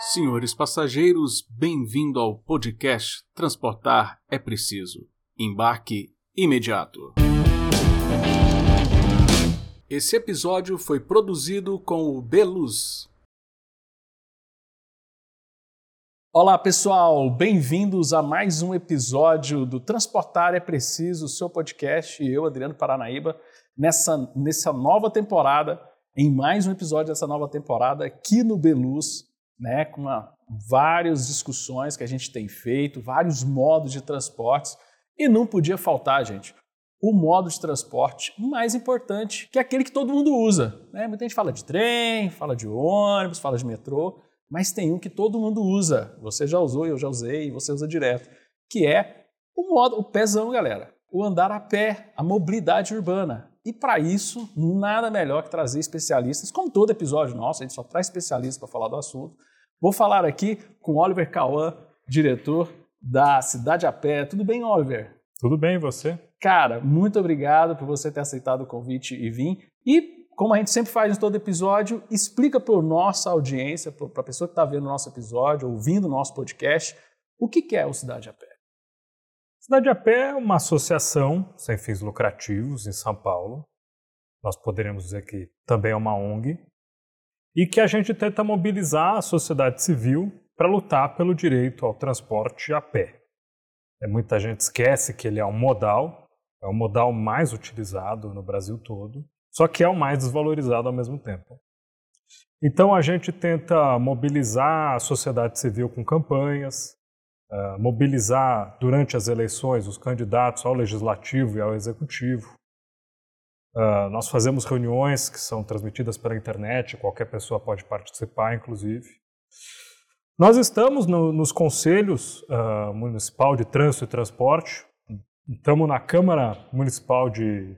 Senhores passageiros, bem-vindo ao podcast Transportar é Preciso. Embarque imediato. Esse episódio foi produzido com o Beluz. Olá pessoal, bem-vindos a mais um episódio do Transportar é Preciso, seu podcast, e eu, Adriano Paranaíba, nessa, nessa nova temporada, em mais um episódio dessa nova temporada aqui no Beluz, né, com uma, várias discussões que a gente tem feito, vários modos de transportes, e não podia faltar, gente, o modo de transporte mais importante, que é aquele que todo mundo usa. Né? Muita gente fala de trem, fala de ônibus, fala de metrô, mas tem um que todo mundo usa. Você já usou, eu já usei, você usa direto, que é o modo, o pezão, galera. O andar a pé, a mobilidade urbana. E para isso, nada melhor que trazer especialistas, como todo episódio nosso, a gente só traz especialistas para falar do assunto. Vou falar aqui com Oliver Cauã, diretor da Cidade a Pé. Tudo bem, Oliver? Tudo bem, e você? Cara, muito obrigado por você ter aceitado o convite e vir. E, como a gente sempre faz em todo episódio, explica para a nossa audiência, para a pessoa que está vendo o nosso episódio, ouvindo o nosso podcast, o que é o Cidade a Pé. Cidade a Pé é uma associação sem fins lucrativos em São Paulo. Nós poderíamos dizer que também é uma ONG, e que a gente tenta mobilizar a sociedade civil para lutar pelo direito ao transporte a pé. É, muita gente esquece que ele é um modal, é o modal mais utilizado no Brasil todo, só que é o mais desvalorizado ao mesmo tempo. Então a gente tenta mobilizar a sociedade civil com campanhas, uh, mobilizar durante as eleições os candidatos ao legislativo e ao executivo, Uh, nós fazemos reuniões que são transmitidas pela internet, qualquer pessoa pode participar, inclusive. Nós estamos no, nos conselhos uh, municipal de trânsito e transporte, estamos na Câmara Municipal de.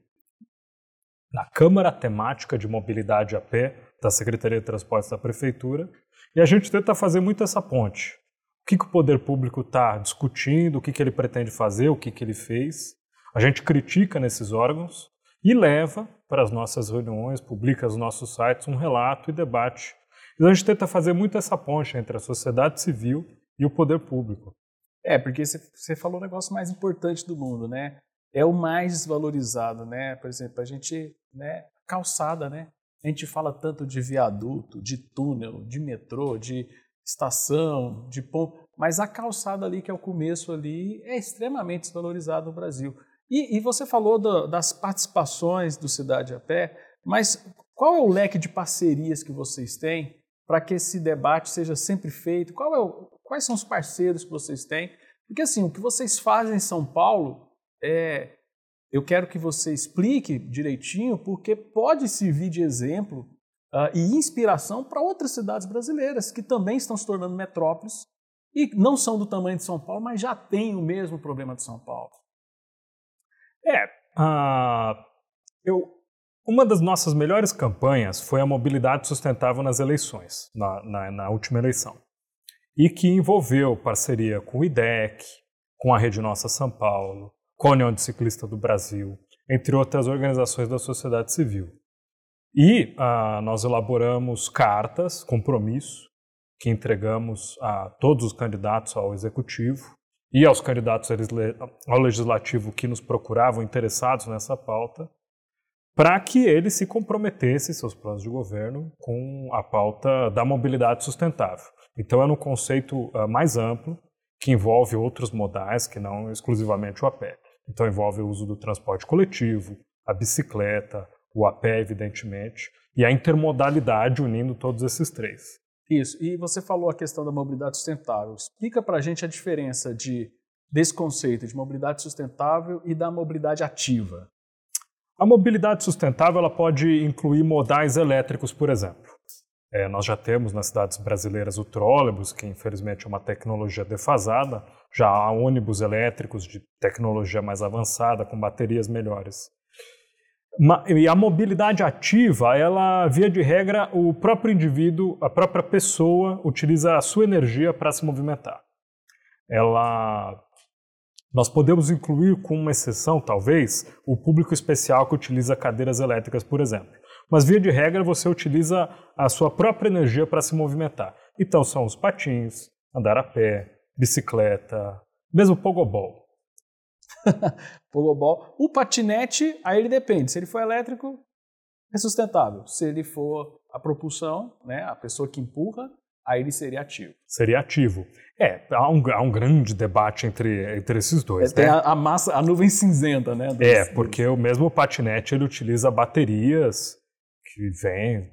na Câmara Temática de Mobilidade a Pé da Secretaria de Transportes da Prefeitura, e a gente tenta fazer muito essa ponte. O que, que o poder público está discutindo, o que, que ele pretende fazer, o que, que ele fez. A gente critica nesses órgãos, e leva para as nossas reuniões, publica nos nossos sites um relato e debate. Então a gente tenta fazer muito essa ponte entre a sociedade civil e o poder público. É, porque você falou o negócio mais importante do mundo, né? É o mais desvalorizado, né? Por exemplo, a gente, né, calçada, né? A gente fala tanto de viaduto, de túnel, de metrô, de estação, de ponto, mas a calçada ali que é o começo ali é extremamente desvalorizada no Brasil. E, e você falou do, das participações do Cidade a Pé, mas qual é o leque de parcerias que vocês têm para que esse debate seja sempre feito? É o, quais são os parceiros que vocês têm? Porque assim, o que vocês fazem em São Paulo, é, eu quero que você explique direitinho, porque pode servir de exemplo uh, e inspiração para outras cidades brasileiras que também estão se tornando metrópoles e não são do tamanho de São Paulo, mas já têm o mesmo problema de São Paulo. É, uh, eu, uma das nossas melhores campanhas foi a mobilidade sustentável nas eleições, na, na, na última eleição, e que envolveu parceria com o IDEC, com a Rede Nossa São Paulo, com a União de Ciclistas do Brasil, entre outras organizações da sociedade civil. E uh, nós elaboramos cartas, compromisso, que entregamos a todos os candidatos ao executivo, e aos candidatos ao legislativo que nos procuravam interessados nessa pauta, para que eles se comprometessem, seus planos de governo, com a pauta da mobilidade sustentável. Então, é um conceito uh, mais amplo, que envolve outros modais que não exclusivamente o a pé. Então, envolve o uso do transporte coletivo, a bicicleta, o a pé, evidentemente, e a intermodalidade unindo todos esses três. Isso. E você falou a questão da mobilidade sustentável. Explica para a gente a diferença de, desse conceito de mobilidade sustentável e da mobilidade ativa. A mobilidade sustentável ela pode incluir modais elétricos, por exemplo. É, nós já temos nas cidades brasileiras o trólebus, que infelizmente é uma tecnologia defasada. Já há ônibus elétricos de tecnologia mais avançada, com baterias melhores. E a mobilidade ativa, ela, via de regra, o próprio indivíduo, a própria pessoa, utiliza a sua energia para se movimentar. Ela, nós podemos incluir, com uma exceção, talvez, o público especial que utiliza cadeiras elétricas, por exemplo. Mas, via de regra, você utiliza a sua própria energia para se movimentar. Então são os patins, andar a pé, bicicleta, mesmo pogobol. pogobol. O patinete, aí ele depende. Se ele for elétrico, é sustentável. Se ele for a propulsão, né, a pessoa que empurra, aí ele seria ativo. Seria ativo. É, há um, há um grande debate entre, entre esses dois. É, tem né? a, a, massa, a nuvem cinzenta, né? Dos, é, porque dos... o mesmo patinete ele utiliza baterias que vêm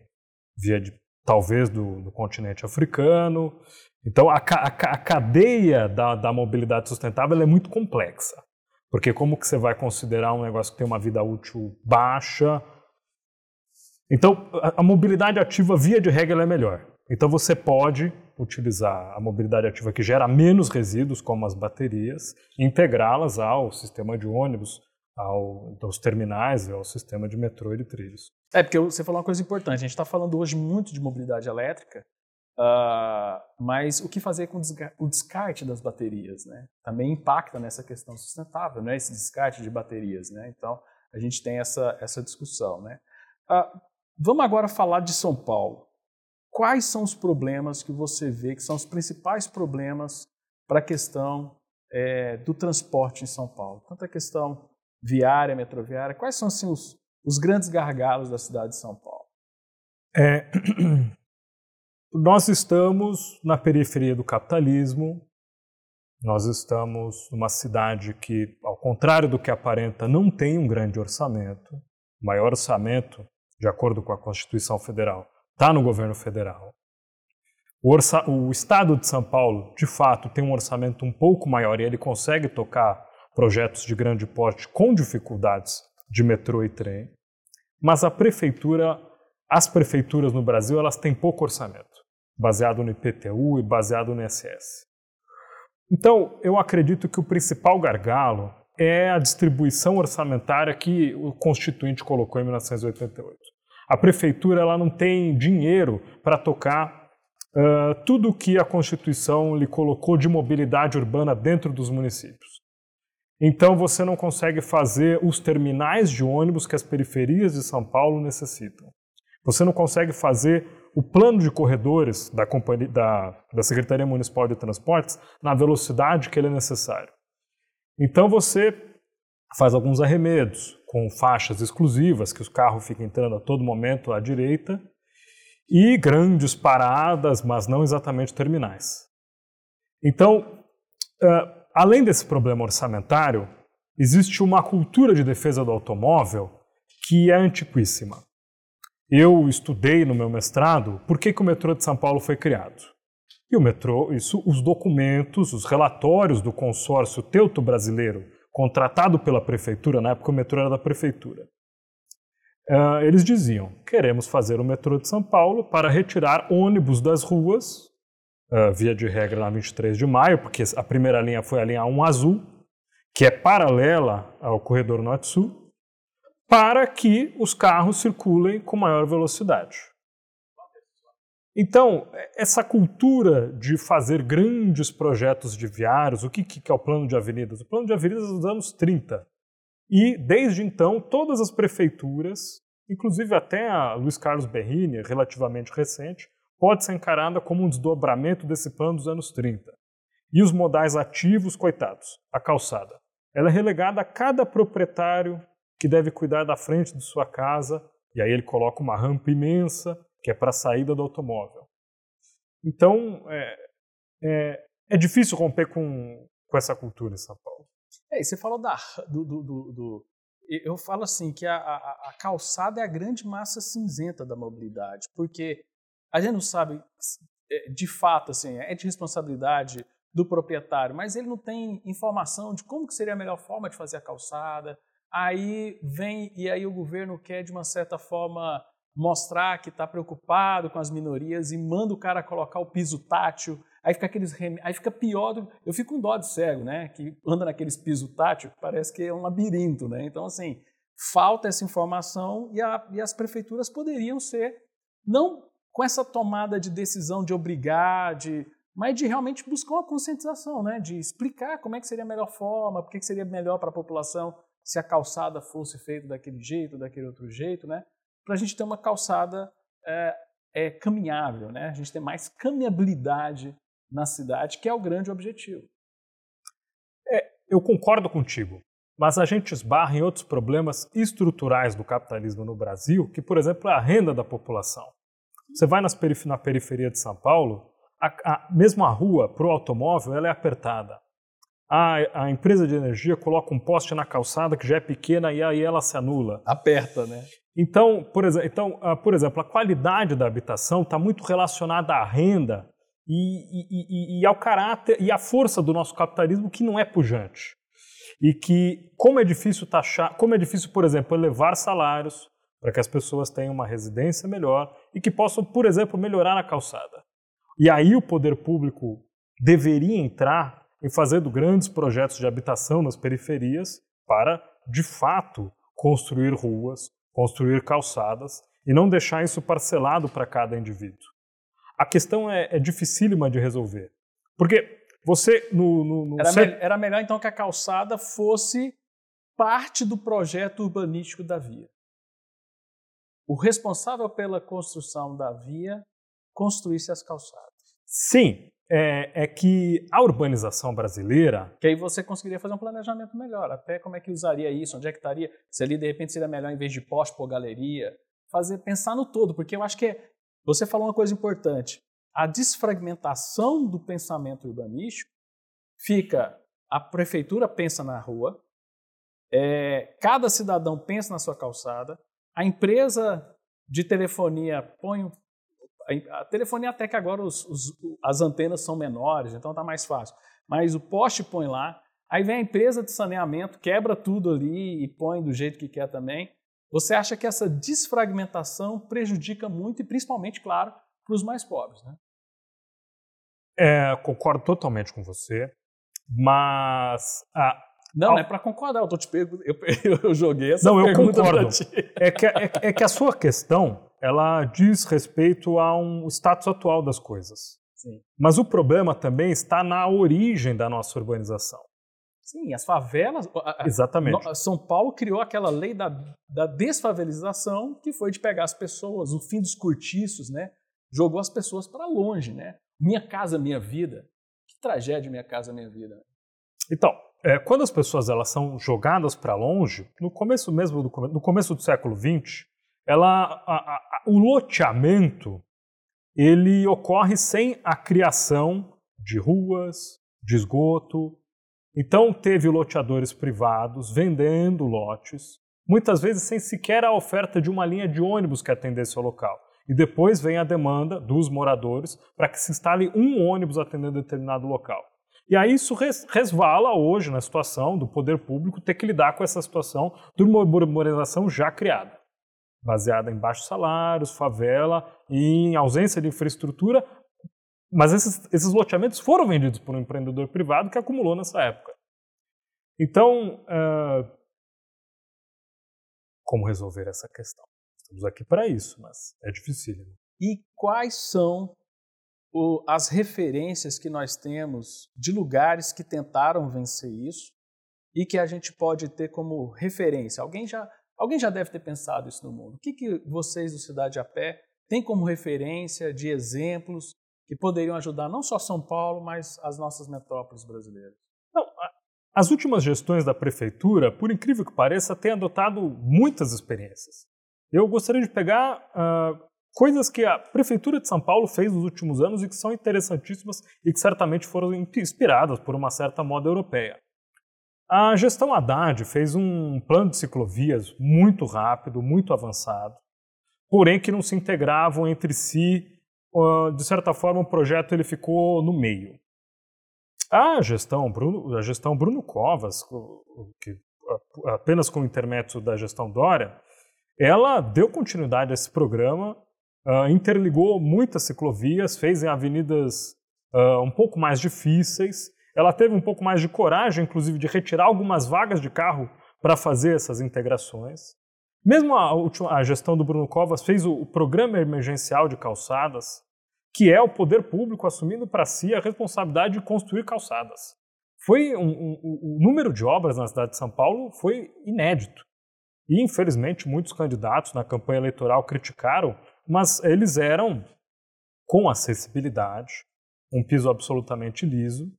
via de, talvez do, do continente africano. Então a, a, a cadeia da, da mobilidade sustentável é muito complexa. Porque como que você vai considerar um negócio que tem uma vida útil baixa? Então, a, mobilidade ativa, via de regra, é melhor. Então você pode utilizar a mobilidade ativa que gera menos resíduos, como as baterias, integrá-las ao sistema de ônibus, ao, aos terminais, ao sistema de metrô e de trilhos. É, porque você falou uma coisa importante. A gente está falando hoje muito de mobilidade elétrica, uh, mas o que fazer com o descarte das baterias? Né? Também impacta nessa questão sustentável, né? esse descarte de baterias. Né? Então, a gente tem essa, essa discussão. Né? Uh, vamos agora falar de São Paulo quais são os problemas que você vê que são os principais problemas para a questão é, do transporte em São Paulo? Tanto a questão viária, metroviária, quais são assim, os, os grandes gargalos da cidade de São Paulo? É, nós estamos na periferia do capitalismo, nós estamos numa cidade que, ao contrário do que aparenta, não tem um grande orçamento. O maior orçamento, de acordo com a Constituição Federal, está no governo federal. O, o, Estado de São Paulo, de fato, tem um orçamento um pouco maior e ele consegue tocar projetos de grande porte com dificuldades de metrô e trem. Mas a prefeitura, as prefeituras no Brasil, elas têm pouco orçamento, baseado no IPTU e baseado no ISS. Então, eu acredito que o principal gargalo é a distribuição orçamentária que o Constituinte colocou em 1988. A prefeitura ela não tem dinheiro para tocar uh, tudo o que a Constituição lhe colocou de mobilidade urbana dentro dos municípios. Então você não consegue fazer os terminais de ônibus que as periferias de São Paulo necessitam. Você não consegue fazer o plano de corredores da, companhia, da, da Secretaria Municipal de Transportes na velocidade que ele é necessário. Então você faz alguns arremedos, com faixas exclusivas, que os carros ficam entrando a todo momento à direita, e grandes paradas, mas não exatamente terminais. Então, uh, além desse problema orçamentário, existe uma cultura de defesa do automóvel que é antiquíssima. Eu estudei no meu mestrado por que, que o metrô de São Paulo foi criado. E o metrô, isso, os documentos, os relatórios do consórcio Teuto Brasileiro contratado pela prefeitura, na época o metrô era da prefeitura. Uh, eles diziam: queremos fazer o metrô de São Paulo para retirar ônibus das ruas, uh, via de regra na 23 de maio, porque a primeira linha foi a linha 1 azul, que é paralela ao corredor norte-sul, para que os carros circulem com maior velocidade. Então, essa cultura de fazer grandes projetos de viários, o que, que é o plano de avenidas? O plano de avenidas é dos anos 30. E, desde então, todas as prefeituras, inclusive até a Luiz Carlos Berrini, relativamente recente, pode ser encarada como um desdobramento desse plano dos anos 30. E os modais ativos, coitados, a calçada. Ela é relegada a cada proprietário que deve cuidar da frente de sua casa, e aí ele coloca uma rampa imensa, que é para a saída do automóvel. Então, é, é, é, difícil romper com, com essa cultura em São Paulo. É, você falou da, do, do, do, do Eu falo assim, que a, a, a, calçada é a grande massa cinzenta da mobilidade, porque a gente não sabe, é, de fato, assim, é de responsabilidade do proprietário, mas ele não tem informação de como que seria a melhor forma de fazer a calçada. Aí vem e aí o governo quer de uma certa forma mostrar que está preocupado com as minorias e manda o cara colocar o piso tátil. Aí fica aqueles rem... aí fica pior. Do... Eu fico com dó de cego, né? Que anda naqueles piso tátil, parece que é um labirinto, né? Então assim falta essa informação e, a... e as prefeituras poderiam ser não com essa tomada de decisão de obrigar, de mas de realmente buscar uma conscientização, né? De explicar como é que seria a melhor forma, por que seria melhor para a população se a calçada fosse feita daquele jeito, daquele outro jeito, né? para a gente ter uma calçada é, é, caminhável, né? a gente ter mais caminhabilidade na cidade, que é o grande objetivo. É, eu concordo contigo, mas a gente esbarra em outros problemas estruturais do capitalismo no Brasil, que, por exemplo, é a renda da população. Você vai nas perif na periferia de São Paulo, a, a, mesmo a rua para o automóvel ela é apertada. A, a, empresa de energia coloca um poste na calçada que já é pequena e aí ela se anula. Aperta, né? Então, por, ex então, uh, por exemplo, a qualidade da habitação está muito relacionada à renda e, e, e, e, ao caráter e à força do nosso capitalismo que não é pujante. E que, como é difícil taxar, como é difícil, por exemplo, elevar salários para que as pessoas tenham uma residência melhor e que possam, por exemplo, melhorar a calçada. E aí o poder público deveria entrar em fazendo grandes projetos de habitação nas periferias para, de fato, construir ruas, construir calçadas e não deixar isso parcelado para cada indivíduo. A questão é, é dificílima de resolver. Porque você, no. no, no era, me, era melhor então que a calçada fosse parte do projeto urbanístico da via. O responsável pela construção da via construísse as calçadas. Sim, é, é, que a urbanização brasileira. Que aí você conseguiria fazer um planejamento melhor. Até como é que usaria isso, onde é que estaria. Se ali de repente seria melhor, em vez de poste, pôr galeria. Fazer, pensar no todo, porque eu acho que é, você falou uma coisa importante. A desfragmentação do pensamento urbanístico fica. A prefeitura pensa na rua, é, cada cidadão pensa na sua calçada, a empresa de telefonia põe a telefonia até que agora os, os, as antenas são menores, então está mais fácil. Mas o poste põe lá, aí vem a empresa de saneamento, quebra tudo ali e põe do jeito que quer também. Você acha que essa desfragmentação prejudica muito e principalmente, claro, para os mais pobres, né? É, concordo totalmente com você, mas a, não, não é para concordar, eu tô te perguntando, eu, eu, joguei essa não, pergunta Não, eu concordo. É que, é, é que a sua questão ela diz respeito a um status atual das coisas. Sim. Mas o problema também está na origem da nossa urbanização. Sim, as favelas. Exatamente. São Paulo criou aquela lei da, da desfavelização, que foi de pegar as pessoas, o fim dos cortiços, né? Jogou as pessoas para longe, né? Minha casa, minha vida. Que tragédia, minha casa, minha vida. Então, é, quando as pessoas elas são jogadas para longe, no começo mesmo do, no começo do século XX, ela, a, a, o loteamento ele ocorre sem a criação de ruas, de esgoto. Então teve loteadores privados vendendo lotes, muitas vezes sem sequer a oferta de uma linha de ônibus que atendesse ao local. E depois vem a demanda dos moradores para que se instale um ônibus atendendo determinado local. E aí isso resvala hoje na situação do poder público ter que lidar com essa situação de uma urbanização já criada baseada em baixos salários, favela e em ausência de infraestrutura. Mas esses, esses loteamentos foram vendidos por um empreendedor privado que acumulou nessa época. Então, uh, como resolver essa questão? Estamos aqui para isso, mas é difícil. E quais são o, as referências que nós temos de lugares que tentaram vencer isso e que a gente pode ter como referência? Alguém já Alguém já deve ter pensado isso no mundo. O que, que vocês do Cidade a Pé têm como referência de exemplos que poderiam ajudar não só São Paulo, mas as nossas metrópoles brasileiras? Não, as últimas gestões da prefeitura, por incrível que pareça, têm adotado muitas experiências. Eu gostaria de pegar uh, coisas que a prefeitura de São Paulo fez nos últimos anos e que são interessantíssimas e que certamente foram inspiradas por uma certa moda europeia. A gestão Haddad fez um plano de ciclovias muito rápido, muito avançado, porém que não se integravam entre si. De certa forma, o projeto ele ficou no meio. A gestão Bruno, a gestão Bruno Covas, que apenas com o intermédio da gestão Dória, ela deu continuidade a esse programa, interligou muitas ciclovias, fez em avenidas um pouco mais difíceis ela teve um pouco mais de coragem, inclusive, de retirar algumas vagas de carro para fazer essas integrações. Mesmo a, a, gestão do Bruno Covas fez o, o programa emergencial de calçadas, que é o poder público assumindo para si a responsabilidade de construir calçadas. Foi um, um, o número de obras na cidade de São Paulo foi inédito. E, infelizmente, muitos candidatos na campanha eleitoral criticaram mas eles eram com acessibilidade, um piso absolutamente liso.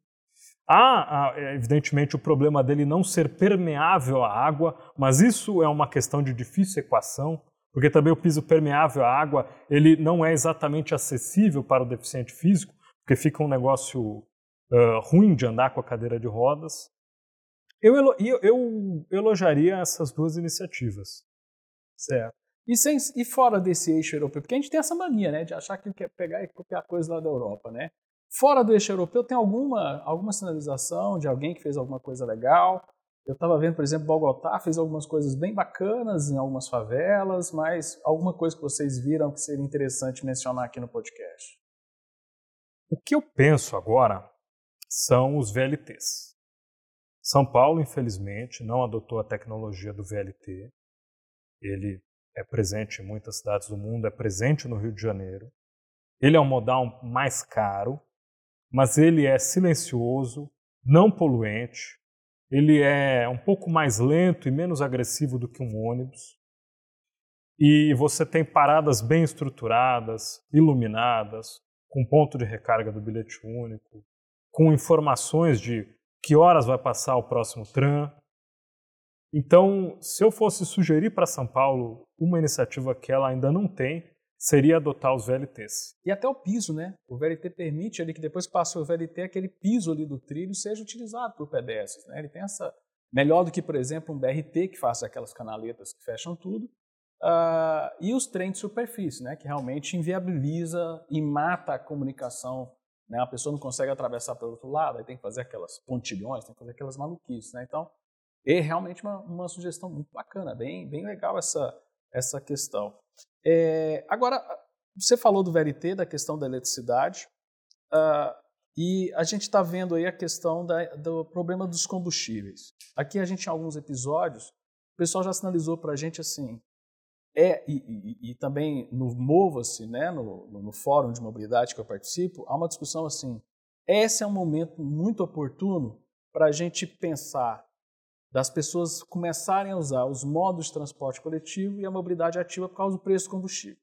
Há, evidentemente, o problema dele não ser permeável à água, mas isso é uma questão de difícil equação, porque também o piso permeável à água ele não é exatamente acessível para o deficiente físico, porque fica um negócio uh, ruim de andar com a cadeira de rodas. Eu, eu, eu elogiaria essas duas iniciativas. Certo. E, sem, e fora desse eixo europeu, porque a gente tem essa mania, né, de achar que quer pegar e copiar coisas lá da Europa, né? Fora do eixo europeu, tem alguma, alguma sinalização de alguém que fez alguma coisa legal? Eu estava vendo, por exemplo, Bogotá fez algumas coisas bem bacanas em algumas favelas, mas alguma coisa que vocês viram que seria interessante mencionar aqui no podcast? O que eu penso agora são os VLTs. São Paulo, infelizmente, não adotou a tecnologia do VLT. Ele é presente em muitas cidades do mundo, é presente no Rio de Janeiro. Ele é um modal mais caro, mas ele é silencioso, não poluente, ele é um pouco mais lento e menos agressivo do que um ônibus. E você tem paradas bem estruturadas, iluminadas, com ponto de recarga do bilhete único, com informações de que horas vai passar o próximo tram, então, se eu fosse sugerir para São Paulo uma iniciativa que ela ainda não tem, seria adotar os VLTs. E até o piso, né? O VLT permite ali que depois que passa o VLT, aquele piso ali do trilho seja utilizado por pedestres, né? Ele tem essa melhor do que, por exemplo, um BRT que faça aquelas canaletas que fecham tudo. Uh, e os trens de superfície, né? Que realmente inviabiliza e mata a comunicação. Né? A pessoa não consegue atravessar pelo outro lado, aí tem que fazer aquelas pontilhões, tem que fazer aquelas maluquices, né? Então, é realmente uma, uma sugestão muito bacana, bem, bem legal essa, essa questão. É, agora, você falou do VLT, da questão da eletricidade, uh, e a gente está vendo aí a questão da, do problema dos combustíveis. Aqui a gente, em alguns episódios, o pessoal já sinalizou para a gente assim, é, e, e, e também no Mova-se, né, no, no, no fórum de mobilidade que eu participo, há uma discussão assim, esse é um momento muito oportuno para a gente pensar das pessoas começarem a usar os modos de transporte coletivo e a mobilidade ativa por causa do preço do combustível.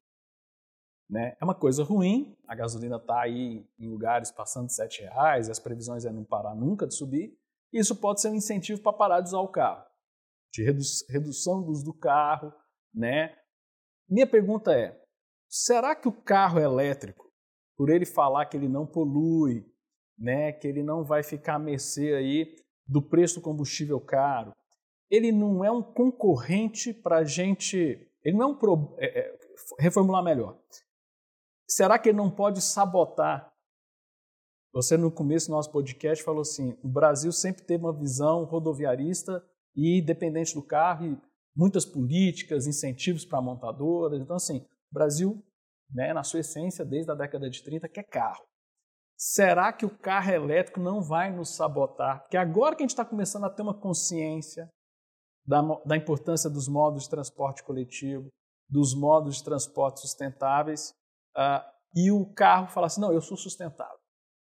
Né? É uma coisa ruim, a gasolina está aí em lugares passando de R$ reais, as previsões é não parar nunca de subir. Isso pode ser um incentivo para parar de usar o carro, de redu redução do uso do carro. Né? Minha pergunta é: será que o carro elétrico, por ele falar que ele não polui, né, que ele não vai ficar a mercê aí do preço do combustível caro, ele não é um concorrente para a gente. Ele não é um. Pro, é, é, reformular melhor. Será que ele não pode sabotar? Você, no começo do nosso podcast, falou assim: o Brasil sempre teve uma visão rodoviarista e dependente do carro, e muitas políticas, incentivos para montadoras. Então, assim, o Brasil, né, na sua essência, desde a década de 30, quer carro será que o carro elétrico não vai nos sabotar? Porque agora que a gente está começando a ter uma consciência da, da importância dos modos de transporte coletivo, dos modos de transporte sustentáveis, uh, e o carro fala assim: não, eu sou sustentável.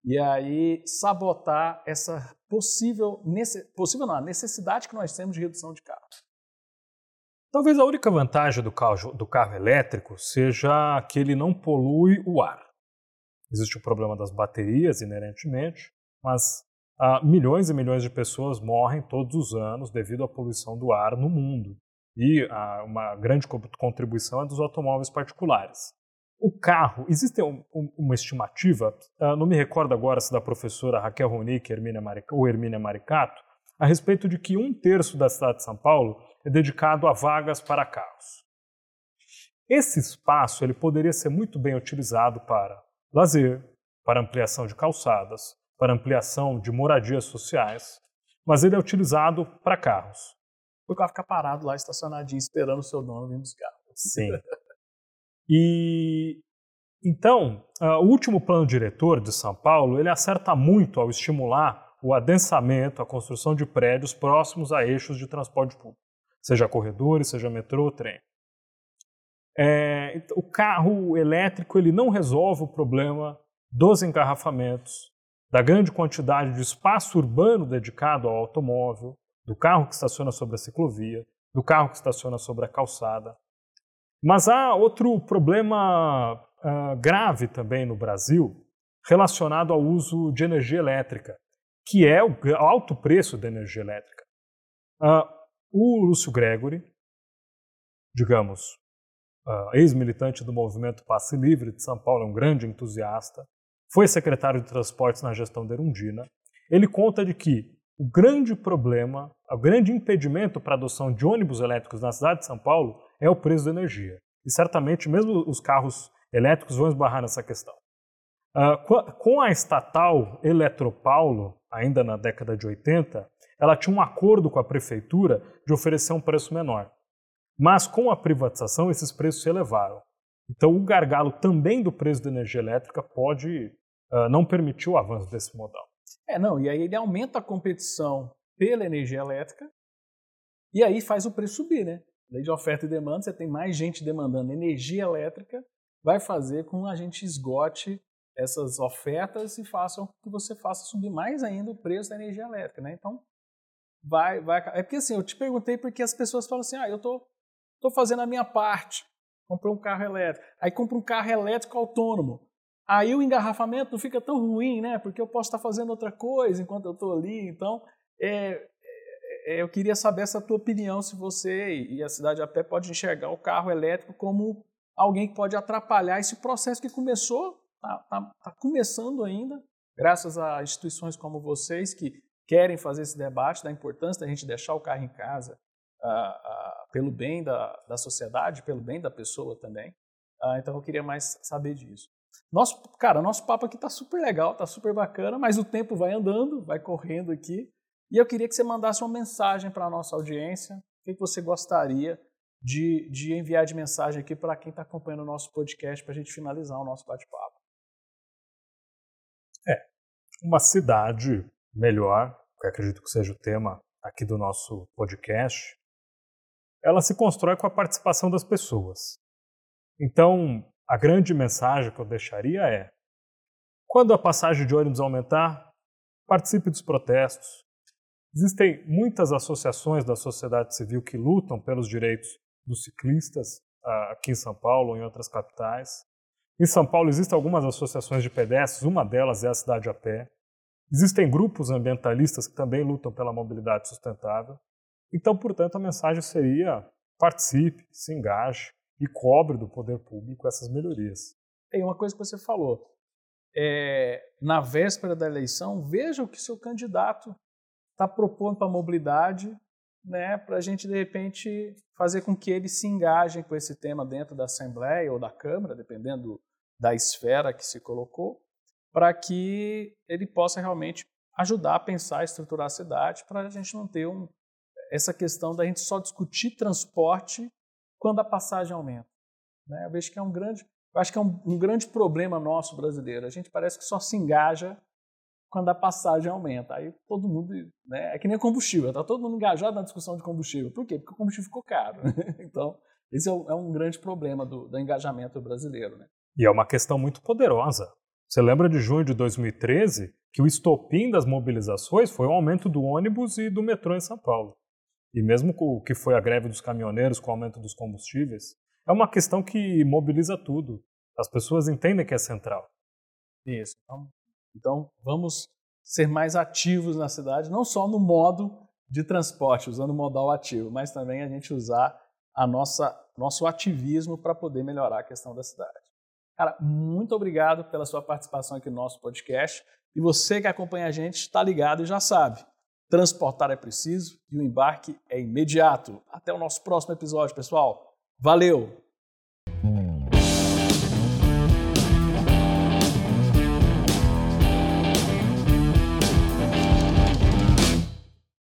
E aí sabotar essa possível, possível não, necessidade que nós temos de redução de carros. Talvez a única vantagem do carro, do carro elétrico seja que ele não polui o ar. Existe o problema das baterias, inerentemente, mas ah, milhões e milhões de pessoas morrem todos os anos devido à poluição do ar no mundo. E ah, uma grande contribuição é dos automóveis particulares. O carro, existe um, um, uma estimativa, ah, não me recordo agora se da professora Raquel Ronick ou Hermínia Maricato, a respeito de que um terço da cidade de São Paulo é dedicado a vagas para carros. Esse espaço ele poderia ser muito bem utilizado para lazer, para ampliação de calçadas, para ampliação de moradias sociais, mas ele é utilizado para carros. O carro fica parado lá, estacionadinho, esperando o seu dono vir buscar. Sim. E então, uh, o último plano diretor de São Paulo, ele acerta muito ao estimular o adensamento, a construção de prédios próximos a eixos de transporte público, seja corredores, seja metrô, trem. É, o carro elétrico ele não resolve o problema dos engarrafamentos, da grande quantidade de espaço urbano dedicado ao automóvel, do carro que estaciona sobre a ciclovia, do carro que estaciona sobre a calçada. Mas há outro problema uh, grave também no Brasil relacionado ao uso de energia elétrica, que é o alto preço da energia elétrica. Uh, o Lúcio Gregory, digamos, uh, ex-militante do movimento Passe Livre de São Paulo, é um grande entusiasta, foi secretário de Transportes na gestão da Erundina. Ele conta de que o grande problema, o grande impedimento para a adoção de ônibus elétricos na cidade de São Paulo é o preço da energia. E certamente mesmo os carros elétricos vão esbarrar nessa questão. Uh, com a estatal Eletropaulo, ainda na década de 80, ela tinha um acordo com a prefeitura de oferecer um preço menor. Mas com a privatização, esses preços se elevaram. Então, o gargalo também do preço da energia elétrica pode uh, não permitir o avanço desse modal. É, não, e aí ele aumenta a competição pela energia elétrica e aí faz o preço subir, né? Lei de oferta e demanda, você tem mais gente demandando energia elétrica, vai fazer com que a gente esgote essas ofertas e façam que você faça subir mais ainda o preço da energia elétrica, né? Então, vai, vai. É porque assim, eu te perguntei porque as pessoas falam assim, ah, eu tô, tô fazendo a minha parte, comprei um carro elétrico, aí compro um carro elétrico autônomo. Aí o engarrafamento não fica tão ruim, né? Porque eu posso estar fazendo outra coisa enquanto eu estou ali. Então, é, é, eu queria saber essa tua opinião, se você e a cidade a pé pode enxergar o carro elétrico como alguém que pode atrapalhar esse processo que começou, está tá, tá começando ainda, graças a instituições como vocês que querem fazer esse debate da importância da gente deixar o carro em casa uh, pelo bem da, da sociedade, pelo bem da pessoa também. Uh, então eu queria mais saber disso. Nosso, cara, nosso papo aqui está super legal, está super bacana, mas o tempo vai andando, vai correndo aqui. E eu queria que você mandasse uma mensagem para a nossa audiência. O que, que você gostaria de, de enviar de mensagem aqui para quem está acompanhando o nosso podcast para a gente finalizar o nosso bate-papo? É, uma cidade melhor, que acredito que seja o tema aqui do nosso podcast, ela se constrói com a participação das pessoas. Então, a grande mensagem que eu deixaria é: quando a passagem de ônibus aumentar, participe dos protestos. Existem muitas associações da sociedade civil que lutam pelos direitos dos ciclistas ah, aqui em São Paulo ou em outras capitais. Em São Paulo existem algumas associações de pedestres, uma delas é a Cidade a Pé. Existem grupos ambientalistas que também lutam pela mobilidade sustentável. Então, portanto, a mensagem seria: participe, se engaje e cobre do poder público essas melhorias. Tem uma coisa que você falou. É, na véspera da eleição, veja o que seu candidato está propondo para a mobilidade, né, para a gente, de repente, fazer com que eles se engajem com esse tema dentro da Assembleia ou da Câmara, dependendo da esfera que se colocou, para que ele possa realmente ajudar a pensar, estruturar a cidade, para a gente não ter um, essa questão da gente só discutir transporte quando a passagem aumenta. Né? Eu vejo que é um grande, acho que é um, um grande problema nosso brasileiro. A gente parece que só se engaja quando a passagem aumenta. Aí todo mundo, né, é que nem combustível, está todo mundo engajado na discussão de combustível. Por quê? Porque o combustível ficou caro. então, esse é, é um grande problema do, do engajamento brasileiro. Né? E é uma questão muito poderosa. Você lembra de junho de 2013 que o estopim das mobilizações foi o aumento do ônibus e do metrô em São Paulo. E mesmo o que foi a greve dos caminhoneiros com o aumento dos combustíveis, é uma questão que mobiliza tudo. As pessoas entendem que é central. Isso. Então, então vamos ser mais ativos na cidade, não só no modo de transporte, usando o modal ativo, mas também a gente usar a nossa nosso ativismo para poder melhorar a questão da cidade. Cara, muito obrigado pela sua participação aqui no nosso podcast. E você que acompanha a gente está ligado e já sabe. Transportar é preciso e o embarque é imediato. Até o nosso próximo episódio, pessoal. Valeu!